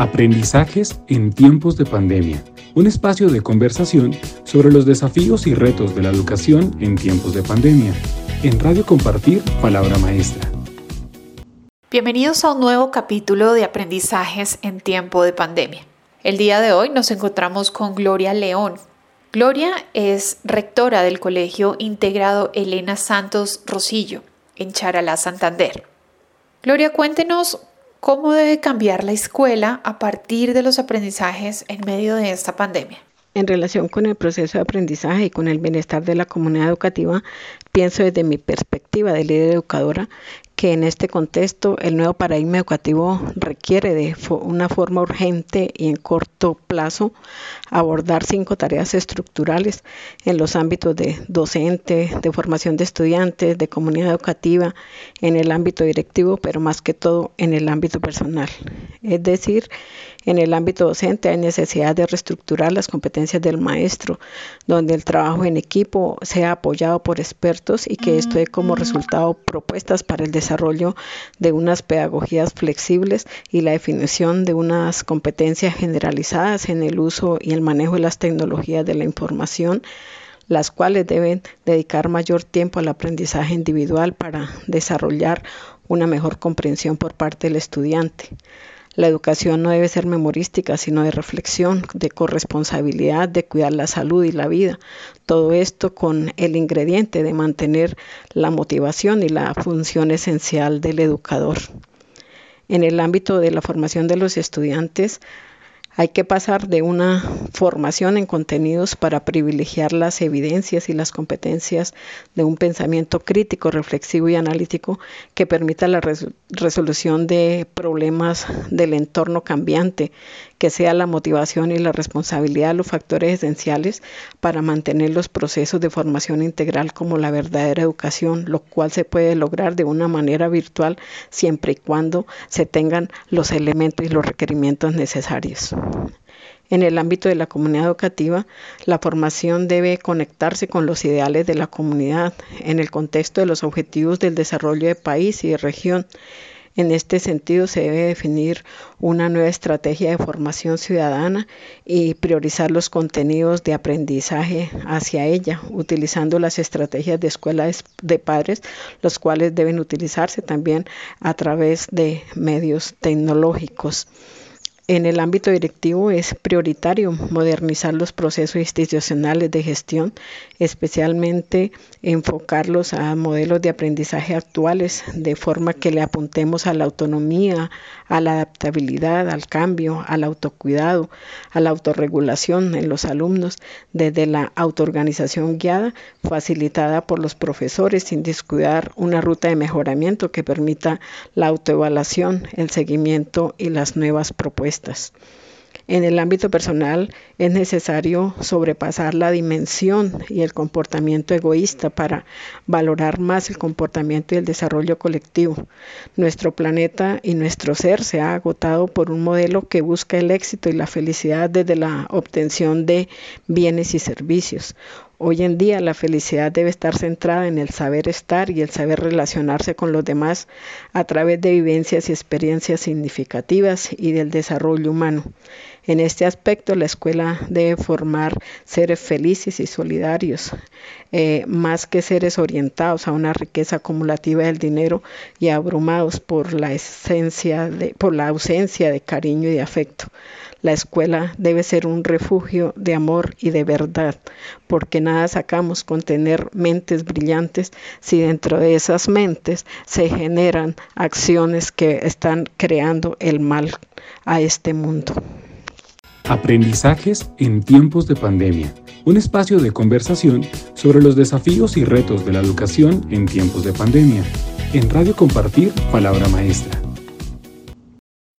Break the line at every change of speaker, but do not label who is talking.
Aprendizajes en tiempos de pandemia. Un espacio de conversación sobre los desafíos y retos de la educación en tiempos de pandemia. En Radio Compartir, Palabra Maestra.
Bienvenidos a un nuevo capítulo de Aprendizajes en tiempo de pandemia. El día de hoy nos encontramos con Gloria León. Gloria es rectora del Colegio Integrado Elena Santos Rosillo en Charalá, Santander. Gloria, cuéntenos ¿Cómo debe cambiar la escuela a partir de los aprendizajes en medio de esta pandemia?
En relación con el proceso de aprendizaje y con el bienestar de la comunidad educativa, pienso desde mi perspectiva de líder educadora que en este contexto el nuevo paradigma educativo requiere de una forma urgente y en corto plazo abordar cinco tareas estructurales en los ámbitos de docente, de formación de estudiantes, de comunidad educativa, en el ámbito directivo, pero más que todo en el ámbito personal. Es decir, en el ámbito docente hay necesidad de reestructurar las competencias del maestro, donde el trabajo en equipo sea apoyado por expertos y que esto dé como resultado propuestas para el desarrollo de unas pedagogías flexibles y la definición de unas competencias generalizadas en el uso y el manejo de las tecnologías de la información las cuales deben dedicar mayor tiempo al aprendizaje individual para desarrollar una mejor comprensión por parte del estudiante. La educación no debe ser memorística, sino de reflexión, de corresponsabilidad, de cuidar la salud y la vida. Todo esto con el ingrediente de mantener la motivación y la función esencial del educador. En el ámbito de la formación de los estudiantes, hay que pasar de una formación en contenidos para privilegiar las evidencias y las competencias de un pensamiento crítico, reflexivo y analítico que permita la resolución de problemas del entorno cambiante, que sea la motivación y la responsabilidad los factores esenciales para mantener los procesos de formación integral como la verdadera educación, lo cual se puede lograr de una manera virtual siempre y cuando se tengan los elementos y los requerimientos necesarios. En el ámbito de la comunidad educativa, la formación debe conectarse con los ideales de la comunidad en el contexto de los objetivos del desarrollo de país y de región. En este sentido, se debe definir una nueva estrategia de formación ciudadana y priorizar los contenidos de aprendizaje hacia ella, utilizando las estrategias de escuelas de padres, los cuales deben utilizarse también a través de medios tecnológicos. En el ámbito directivo es prioritario modernizar los procesos institucionales de gestión, especialmente enfocarlos a modelos de aprendizaje actuales, de forma que le apuntemos a la autonomía, a la adaptabilidad, al cambio, al autocuidado, a la autorregulación en los alumnos, desde la autoorganización guiada, facilitada por los profesores, sin descuidar una ruta de mejoramiento que permita la autoevaluación, el seguimiento y las nuevas En el ámbito personal es necesario sobrepasar la dimensión y el comportamiento egoísta para valorar más el comportamiento y el desarrollo colectivo. Nuestro planeta y nuestro ser se ha agotado por un modelo que busca el éxito y la felicidad desde la obtención de bienes y servicios. Hoy en día la felicidad debe estar centrada en el saber estar y el saber relacionarse con los demás a través de vivencias y experiencias significativas y del desarrollo humano. En este aspecto, la escuela debe formar seres felices y solidarios, eh, más que seres orientados a una riqueza acumulativa del dinero y abrumados por la, esencia de, por la ausencia de cariño y de afecto. La escuela debe ser un refugio de amor y de verdad, porque nada sacamos con tener mentes brillantes si dentro de esas mentes se generan acciones que están creando el mal a este mundo.
Aprendizajes en tiempos de pandemia. Un espacio de conversación sobre los desafíos y retos de la educación en tiempos de pandemia. En Radio Compartir, Palabra Maestra.